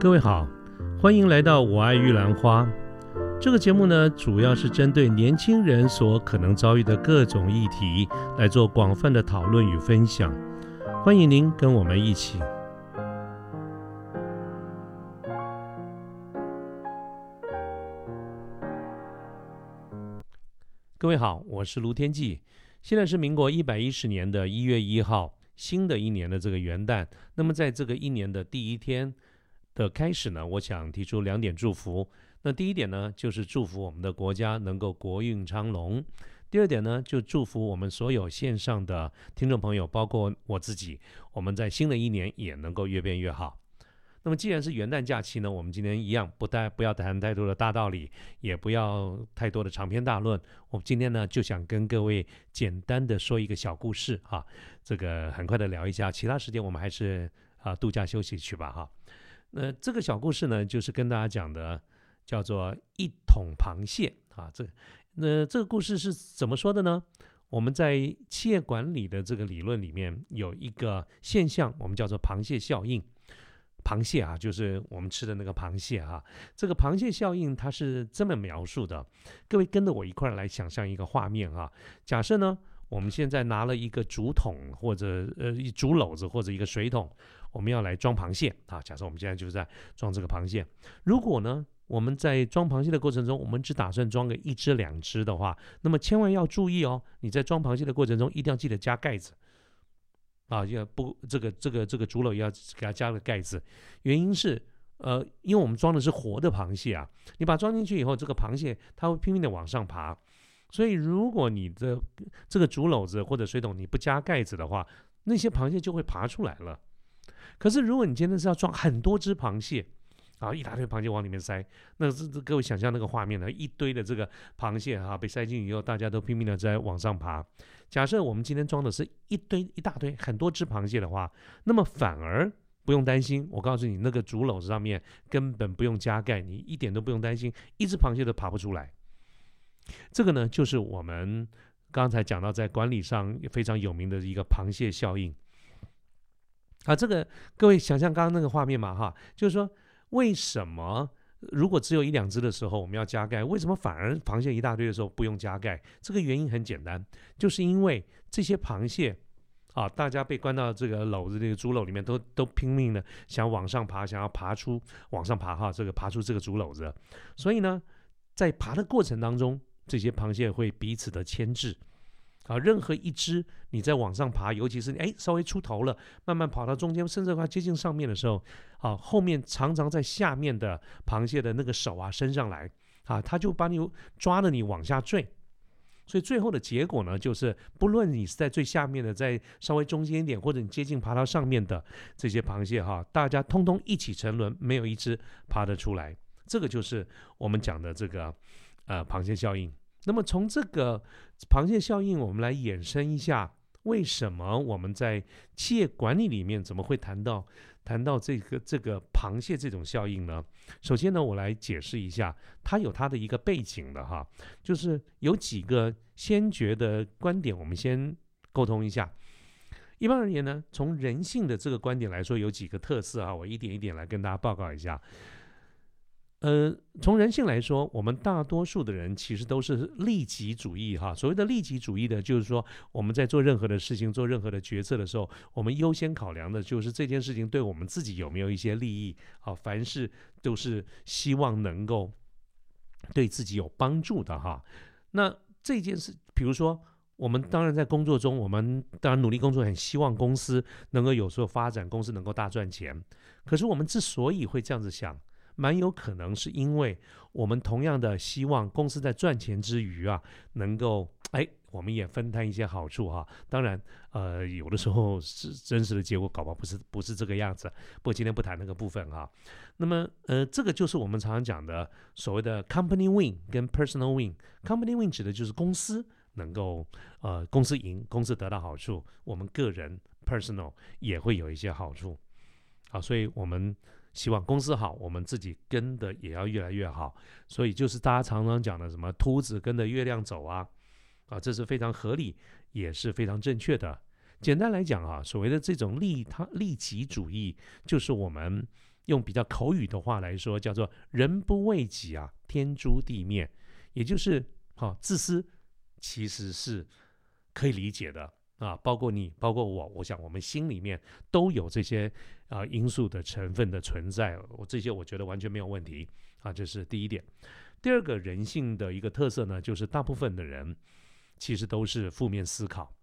各位好，欢迎来到《我爱玉兰花》这个节目呢，主要是针对年轻人所可能遭遇的各种议题来做广泛的讨论与分享。欢迎您跟我们一起。各位好，我是卢天记，现在是民国一百一十年的一月一号，新的一年的这个元旦。那么在这个一年的第一天。的开始呢，我想提出两点祝福。那第一点呢，就是祝福我们的国家能够国运昌隆；第二点呢，就祝福我们所有线上的听众朋友，包括我自己，我们在新的一年也能够越变越好。那么既然是元旦假期呢，我们今天一样不带不要谈太多的大道理，也不要太多的长篇大论。我们今天呢，就想跟各位简单的说一个小故事哈，这个很快的聊一下，其他时间我们还是啊度假休息去吧哈。那这个小故事呢，就是跟大家讲的，叫做一桶螃蟹啊。这那这个故事是怎么说的呢？我们在企业管理的这个理论里面有一个现象，我们叫做螃蟹效应。螃蟹啊，就是我们吃的那个螃蟹哈。这个螃蟹效应它是这么描述的，各位跟着我一块儿来想象一个画面啊。假设呢，我们现在拿了一个竹筒或者呃一竹篓子或者一个水桶。我们要来装螃蟹啊！假设我们现在就是在装这个螃蟹。如果呢，我们在装螃蟹的过程中，我们只打算装个一只两只的话，那么千万要注意哦！你在装螃蟹的过程中，一定要记得加盖子啊！要不这个这个这个竹篓要给它加个盖子，原因是呃，因为我们装的是活的螃蟹啊，你把它装进去以后，这个螃蟹它会拼命的往上爬，所以如果你的这个竹篓子或者水桶你不加盖子的话，那些螃蟹就会爬出来了。可是，如果你今天是要装很多只螃蟹，啊，一大堆螃蟹往里面塞，那这这各位想象那个画面呢？一堆的这个螃蟹哈被塞进去以后，大家都拼命的在往上爬。假设我们今天装的是一堆一大堆很多只螃蟹的话，那么反而不用担心。我告诉你，那个竹篓子上面根本不用加盖，你一点都不用担心，一只螃蟹都爬不出来。这个呢，就是我们刚才讲到在管理上非常有名的一个螃蟹效应。啊，这个各位想象刚刚那个画面嘛，哈，就是说为什么如果只有一两只的时候我们要加盖，为什么反而螃蟹一大堆的时候不用加盖？这个原因很简单，就是因为这些螃蟹啊，大家被关到这个篓子这个竹篓里面，都都拼命的想往上爬，想要爬出往上爬哈，这个爬出这个竹篓子，所以呢，在爬的过程当中，这些螃蟹会彼此的牵制。啊，任何一只你在往上爬，尤其是你哎稍微出头了，慢慢跑到中间，甚至快接近上面的时候，啊，后面常常在下面的螃蟹的那个手啊伸上来，啊，它就把你抓着你往下坠，所以最后的结果呢，就是不论你是在最下面的，在稍微中间一点，或者你接近爬到上面的这些螃蟹哈，大家通通一起沉沦，没有一只爬得出来。这个就是我们讲的这个呃螃蟹效应。那么从这个螃蟹效应，我们来衍生一下，为什么我们在企业管理里面怎么会谈到谈到这个这个螃蟹这种效应呢？首先呢，我来解释一下，它有它的一个背景的哈，就是有几个先决的观点，我们先沟通一下。一般而言呢，从人性的这个观点来说，有几个特色啊，我一点一点来跟大家报告一下。呃，从人性来说，我们大多数的人其实都是利己主义哈。所谓的利己主义的，就是说我们在做任何的事情、做任何的决策的时候，我们优先考量的就是这件事情对我们自己有没有一些利益啊。凡事都是希望能够对自己有帮助的哈。那这件事，比如说我们当然在工作中，我们当然努力工作，很希望公司能够有所发展，公司能够大赚钱。可是我们之所以会这样子想，蛮有可能是因为我们同样的希望公司在赚钱之余啊，能够哎，我们也分摊一些好处哈。当然，呃，有的时候是真实的结果，搞不好不是不是这个样子。不过今天不谈那个部分哈。那么，呃，这个就是我们常常讲的所谓的 company win 跟 personal win。company win 指的就是公司能够呃公司赢，公司得到好处，我们个人 personal 也会有一些好处。好，所以我们。希望公司好，我们自己跟的也要越来越好。所以就是大家常常讲的什么“秃子跟着月亮走”啊，啊，这是非常合理，也是非常正确的。简单来讲啊，所谓的这种利他利己主义，就是我们用比较口语的话来说，叫做“人不为己啊，天诛地灭”，也就是好自私，其实是可以理解的啊。包括你，包括我，我想我们心里面都有这些啊因素的成分的存在。我这些我觉得完全没有问题啊，这是第一点。第二个人性的一个特色呢，就是大部分的人其实都是负面思考。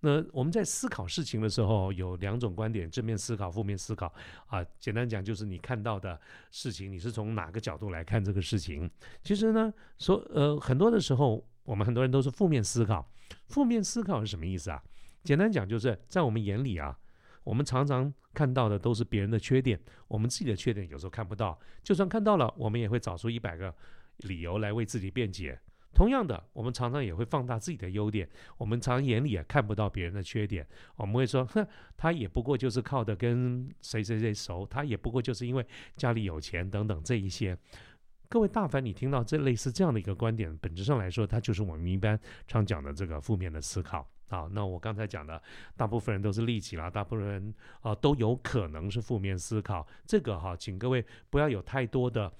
那我们在思考事情的时候，有两种观点：正面思考、负面思考。啊，简单讲就是你看到的事情，你是从哪个角度来看这个事情？其实呢，说呃，很多的时候，我们很多人都是负面思考。负面思考是什么意思啊？简单讲就是在我们眼里啊，我们常常看到的都是别人的缺点，我们自己的缺点有时候看不到。就算看到了，我们也会找出一百个理由来为自己辩解。同样的，我们常常也会放大自己的优点，我们常眼里也看不到别人的缺点。我们会说，哼，他也不过就是靠的跟谁谁谁熟，他也不过就是因为家里有钱等等这一些。各位大凡，你听到这类似这样的一个观点，本质上来说，它就是我们一般常讲的这个负面的思考啊。那我刚才讲的，大部分人都是利己啦，大部分人啊都有可能是负面思考。这个哈，请各位不要有太多的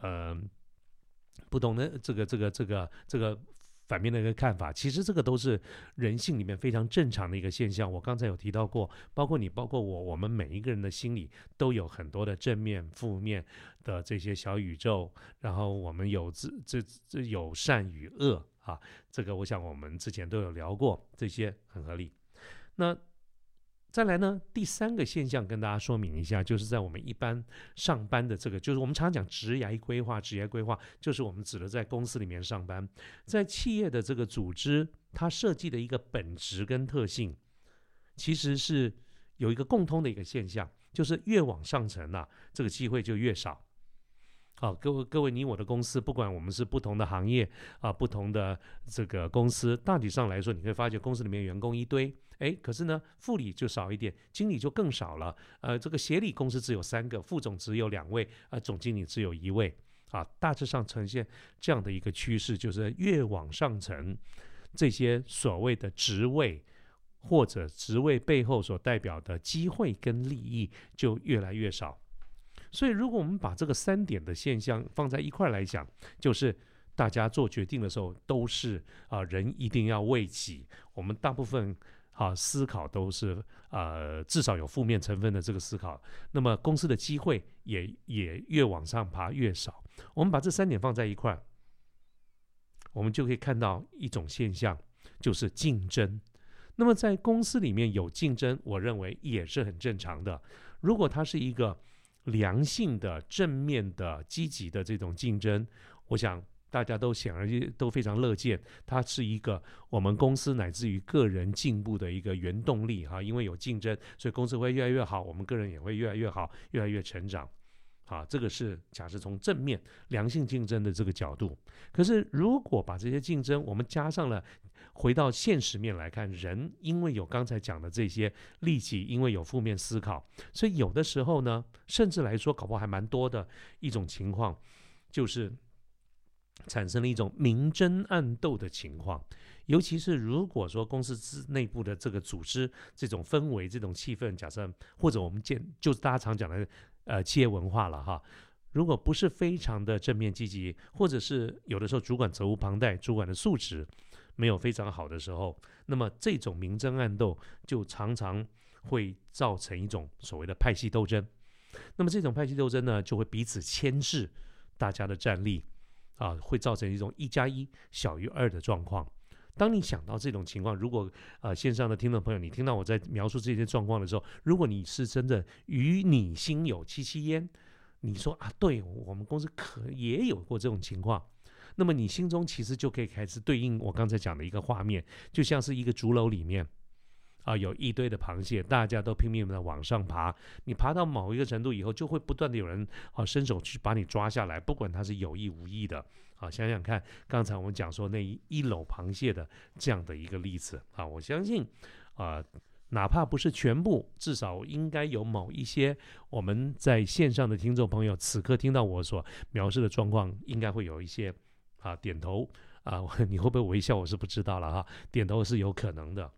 呃。不同的这个这个这个这个反面的一个看法，其实这个都是人性里面非常正常的一个现象。我刚才有提到过，包括你，包括我，我们每一个人的心里都有很多的正面、负面的这些小宇宙。然后我们有这这这有善与恶啊，这个我想我们之前都有聊过，这些很合理。那。再来呢，第三个现象跟大家说明一下，就是在我们一般上班的这个，就是我们常讲职涯规划，职业规划就是我们指的在公司里面上班，在企业的这个组织，它设计的一个本质跟特性，其实是有一个共通的一个现象，就是越往上层啊，这个机会就越少。好，各位各位，你我的公司，不管我们是不同的行业啊，不同的这个公司，大体上来说，你会发现公司里面员工一堆，哎，可是呢，副理就少一点，经理就更少了。呃，这个协理公司只有三个，副总只有两位，啊，总经理只有一位。啊，大致上呈现这样的一个趋势，就是越往上层，这些所谓的职位或者职位背后所代表的机会跟利益就越来越少。所以，如果我们把这个三点的现象放在一块来讲，就是大家做决定的时候都是啊，人一定要为己。我们大部分啊思考都是呃，至少有负面成分的这个思考。那么公司的机会也也越往上爬越少。我们把这三点放在一块，我们就可以看到一种现象，就是竞争。那么在公司里面有竞争，我认为也是很正常的。如果它是一个良性的、正面的、积极的这种竞争，我想大家都显而易都非常乐见。它是一个我们公司乃至于个人进步的一个原动力哈。因为有竞争，所以公司会越来越好，我们个人也会越来越好，越来越成长。啊，这个是假设从正面良性竞争的这个角度。可是如果把这些竞争我们加上了。回到现实面来看，人因为有刚才讲的这些利己，因为有负面思考，所以有的时候呢，甚至来说，搞不好还蛮多的一种情况，就是产生了一种明争暗斗的情况。尤其是如果说公司之内部的这个组织这种氛围、这种气氛，假设或者我们见就是大家常讲的呃企业文化了哈，如果不是非常的正面积极，或者是有的时候主管责无旁贷，主管的素质。没有非常好的时候，那么这种明争暗斗就常常会造成一种所谓的派系斗争。那么这种派系斗争呢，就会彼此牵制大家的战力，啊，会造成一种一加一小于二的状况。当你想到这种情况，如果呃线上的听众朋友，你听到我在描述这些状况的时候，如果你是真的与你心有戚戚焉，你说啊，对我们公司可也有过这种情况。那么你心中其实就可以开始对应我刚才讲的一个画面，就像是一个竹篓里面，啊，有一堆的螃蟹，大家都拼命的往上爬。你爬到某一个程度以后，就会不断的有人啊伸手去把你抓下来，不管他是有意无意的。啊，想想看，刚才我们讲说那一一篓螃蟹的这样的一个例子啊，我相信啊，哪怕不是全部，至少应该有某一些我们在线上的听众朋友，此刻听到我所描述的状况，应该会有一些。啊，点头啊，你会不会微笑？我是不知道了哈。点头是有可能的。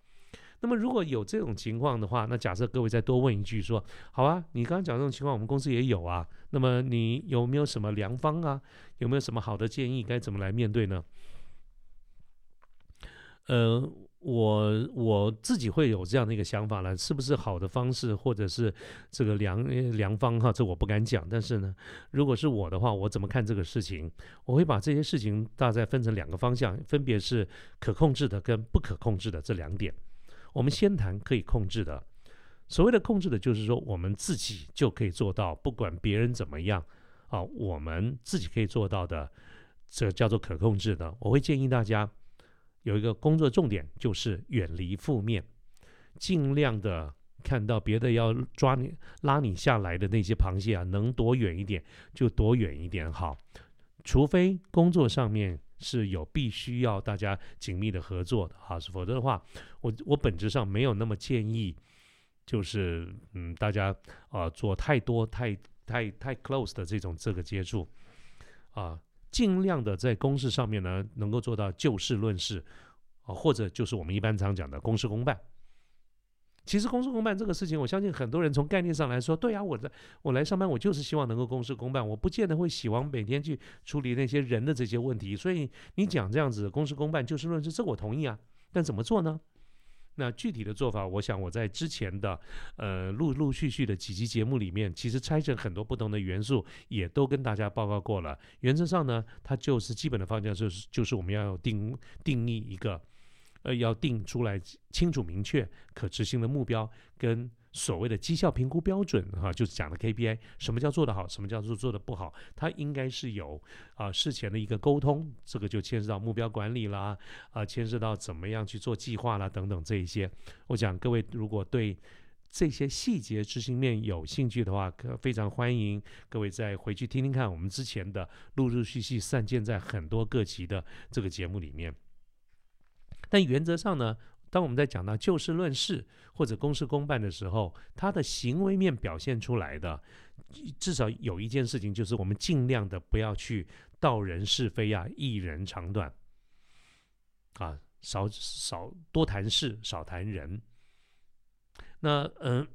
那么如果有这种情况的话，那假设各位再多问一句说，好啊，你刚刚讲这种情况，我们公司也有啊。那么你有没有什么良方啊？有没有什么好的建议？该怎么来面对呢？呃。我我自己会有这样的一个想法了，是不是好的方式，或者是这个良良方哈？这我不敢讲。但是呢，如果是我的话，我怎么看这个事情？我会把这些事情大概分成两个方向，分别是可控制的跟不可控制的这两点。我们先谈可以控制的。所谓的控制的，就是说我们自己就可以做到，不管别人怎么样啊，我们自己可以做到的，这叫做可控制的。我会建议大家。有一个工作重点就是远离负面，尽量的看到别的要抓你拉你下来的那些螃蟹啊，能躲远一点就躲远一点好。除非工作上面是有必须要大家紧密的合作的哈，否则的话，我我本质上没有那么建议，就是嗯大家啊做太多太太太 close 的这种这个接触啊。尽量的在公事上面呢，能够做到就事论事，啊，或者就是我们一般常讲的公事公办。其实公事公办这个事情，我相信很多人从概念上来说，对啊，我在我来上班，我就是希望能够公事公办，我不见得会喜欢每天去处理那些人的这些问题。所以你讲这样子公事公办、就事论事，这我同意啊。但怎么做呢？那具体的做法，我想我在之前的呃陆陆续续的几集节目里面，其实拆成很多不同的元素，也都跟大家报告过了。原则上呢，它就是基本的方向，就是就是我们要定定义一个，呃，要定出来清楚明确、可执行的目标跟。所谓的绩效评估标准，哈，就是讲的 KPI，什么叫做得好，什么叫做做的不好，它应该是有啊事前的一个沟通，这个就牵涉到目标管理啦，啊，牵涉到怎么样去做计划啦等等这一些。我讲各位如果对这些细节执行面有兴趣的话，可非常欢迎各位再回去听听看我们之前的陆陆续续散见在很多各级的这个节目里面。但原则上呢。当我们在讲到就事论事或者公事公办的时候，他的行为面表现出来的，至少有一件事情，就是我们尽量的不要去道人是非啊，议人长短，啊，少少多谈事，少谈人。那嗯。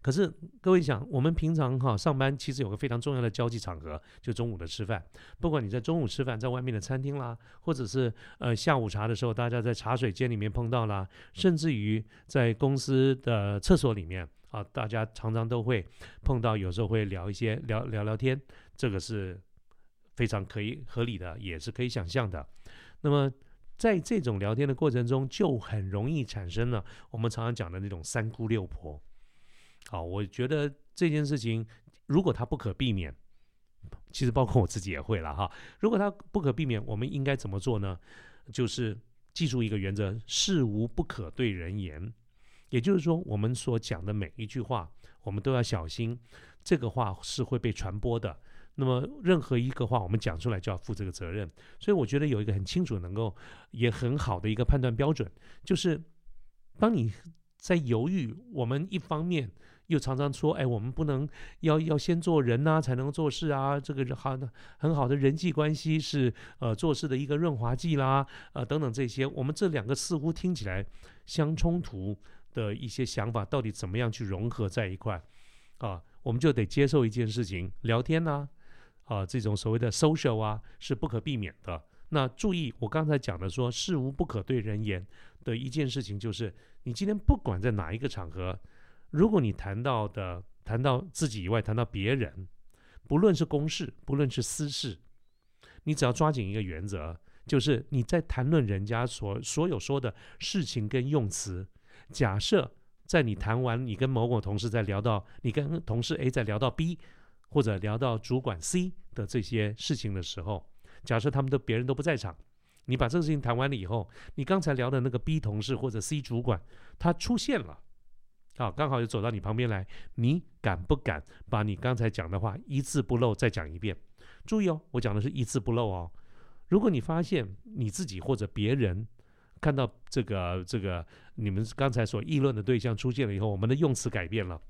可是各位想，我们平常哈上班其实有个非常重要的交际场合，就中午的吃饭。不管你在中午吃饭，在外面的餐厅啦，或者是呃下午茶的时候，大家在茶水间里面碰到啦，甚至于在公司的厕所里面啊，大家常常都会碰到，有时候会聊一些聊聊聊天，这个是非常可以合理的，也是可以想象的。那么在这种聊天的过程中，就很容易产生了我们常常讲的那种三姑六婆。好，我觉得这件事情，如果它不可避免，其实包括我自己也会了哈。如果它不可避免，我们应该怎么做呢？就是记住一个原则：事无不可对人言。也就是说，我们所讲的每一句话，我们都要小心，这个话是会被传播的。那么，任何一个话我们讲出来，就要负这个责任。所以，我觉得有一个很清楚、能够也很好的一个判断标准，就是当你在犹豫，我们一方面。又常常说，哎，我们不能要要先做人呐，才能做事啊。这个好的很好的人际关系是呃做事的一个润滑剂啦，呃等等这些，我们这两个似乎听起来相冲突的一些想法，到底怎么样去融合在一块啊？我们就得接受一件事情，聊天呐，啊这种所谓的 social 啊是不可避免的。那注意我刚才讲的说，事无不可对人言的一件事情，就是你今天不管在哪一个场合。如果你谈到的谈到自己以外，谈到别人，不论是公事，不论是私事，你只要抓紧一个原则，就是你在谈论人家所所有说的事情跟用词。假设在你谈完，你跟某某同事在聊到你跟同事 A 在聊到 B，或者聊到主管 C 的这些事情的时候，假设他们的别人都不在场，你把这个事情谈完了以后，你刚才聊的那个 B 同事或者 C 主管他出现了。好，刚好就走到你旁边来，你敢不敢把你刚才讲的话一字不漏再讲一遍？注意哦，我讲的是一字不漏哦。如果你发现你自己或者别人看到这个这个你们刚才所议论的对象出现了以后，我们的用词改变了，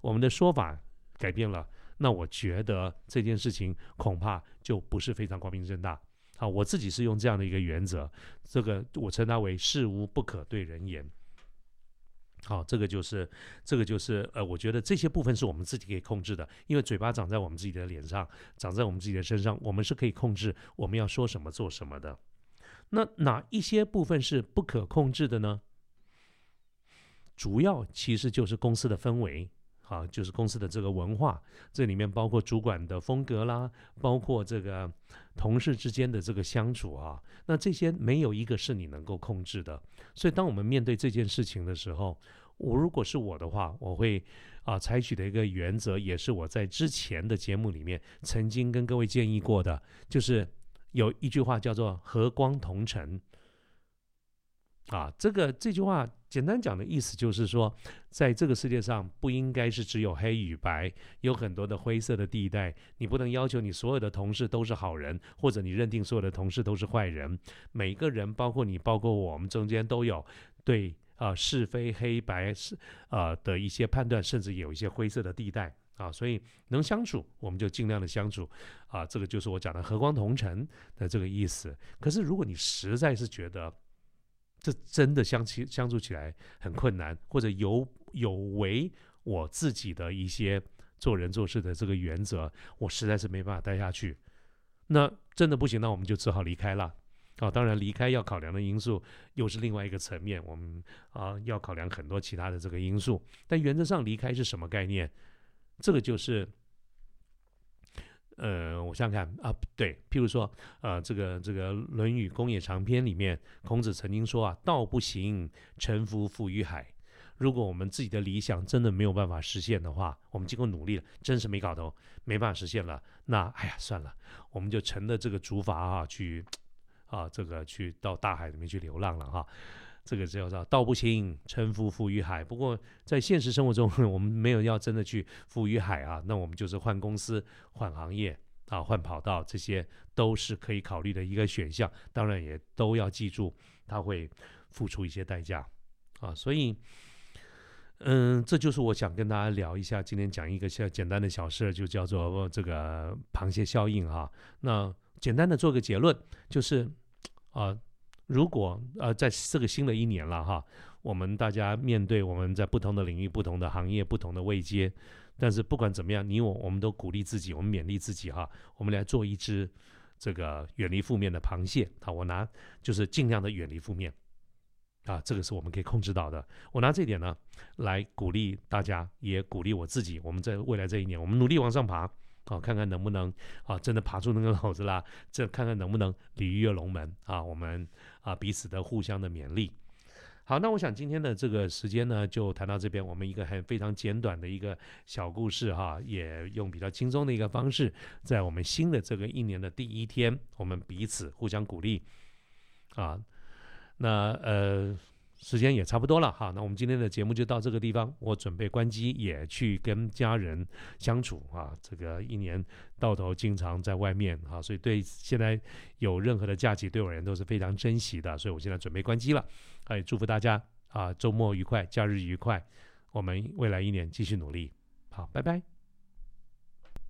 我们的说法改变了，那我觉得这件事情恐怕就不是非常光明正大。好，我自己是用这样的一个原则，这个我称它为事无不可对人言。好，这个就是这个就是呃，我觉得这些部分是我们自己可以控制的，因为嘴巴长在我们自己的脸上，长在我们自己的身上，我们是可以控制我们要说什么做什么的。那哪一些部分是不可控制的呢？主要其实就是公司的氛围，啊，就是公司的这个文化，这里面包括主管的风格啦，包括这个同事之间的这个相处啊，那这些没有一个是你能够控制的。所以，当我们面对这件事情的时候，我如果是我的话，我会啊采取的一个原则，也是我在之前的节目里面曾经跟各位建议过的，就是有一句话叫做“和光同尘”。啊，这个这句话简单讲的意思就是说，在这个世界上不应该是只有黑与白，有很多的灰色的地带。你不能要求你所有的同事都是好人，或者你认定所有的同事都是坏人。每个人，包括你，包括我们中间都有对啊是非黑白是啊的一些判断，甚至有一些灰色的地带啊。所以能相处，我们就尽量的相处啊。这个就是我讲的和光同尘的这个意思。可是如果你实在是觉得，这真的相起相处起来很困难，或者有有违我自己的一些做人做事的这个原则，我实在是没办法待下去。那真的不行，那我们就只好离开了。啊，当然离开要考量的因素又是另外一个层面，我们啊要考量很多其他的这个因素。但原则上离开是什么概念？这个就是。呃，我想想看啊，对，譬如说，呃，这个这个《论语公冶长篇》里面，孔子曾经说啊，“道不行，臣服浮于海。”如果我们自己的理想真的没有办法实现的话，我们经过努力了，真是没搞头，没办法实现了，那哎呀，算了，我们就乘着这个竹筏啊，去啊，这个去到大海里面去流浪了哈。这个叫做“道不行，臣服浮于海”。不过在现实生活中，我们没有要真的去浮于海啊，那我们就是换公司、换行业啊、换跑道，这些都是可以考虑的一个选项。当然也都要记住，它会付出一些代价啊。所以，嗯，这就是我想跟大家聊一下。今天讲一个小简单的小事，就叫做这个螃蟹效应啊。那简单的做个结论，就是啊。如果呃，在这个新的一年了哈，我们大家面对我们在不同的领域、不同的行业、不同的位阶，但是不管怎么样，你我我们都鼓励自己，我们勉励自己哈，我们来做一只这个远离负面的螃蟹啊！我拿就是尽量的远离负面啊，这个是我们可以控制到的。我拿这点呢来鼓励大家，也鼓励我自己。我们在未来这一年，我们努力往上爬。啊，看看能不能啊，真的爬出那个篓子啦！这看看能不能鲤鱼跃龙门啊！我们啊，彼此的互相的勉励。好，那我想今天的这个时间呢，就谈到这边。我们一个很非常简短的一个小故事哈，也用比较轻松的一个方式，在我们新的这个一年的第一天，我们彼此互相鼓励啊。那呃。时间也差不多了哈，那我们今天的节目就到这个地方。我准备关机，也去跟家人相处啊。这个一年到头经常在外面啊，所以对现在有任何的假期，对我而言都是非常珍惜的。所以我现在准备关机了。哎，祝福大家啊，周末愉快，假日愉快。我们未来一年继续努力。好，拜拜。